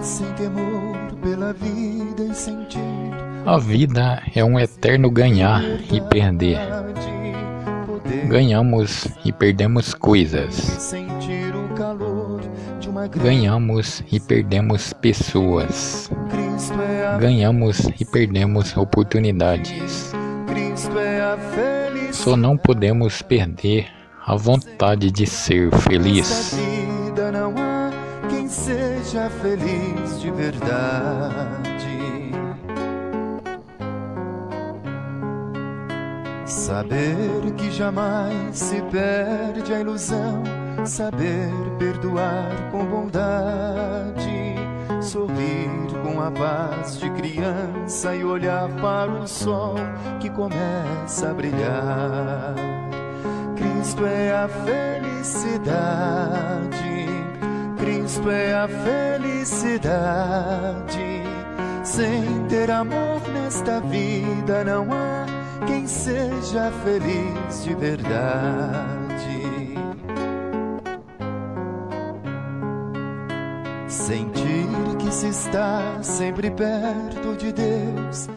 sem temor pela vida e sentir A vida é um eterno ganhar e perder. Ganhamos e perdemos coisas. Ganhamos e perdemos pessoas. É Ganhamos e perdemos oportunidades. É Só não podemos perder a vontade de ser feliz. Seja feliz de verdade. Saber que jamais se perde a ilusão, saber perdoar com bondade, sorrir com a paz de criança e olhar para o sol que começa a brilhar. Cristo é a felicidade, Cristo é a felicidade. Sem ter amor nesta vida não há quem seja feliz de verdade. Sentir que se está sempre perto de Deus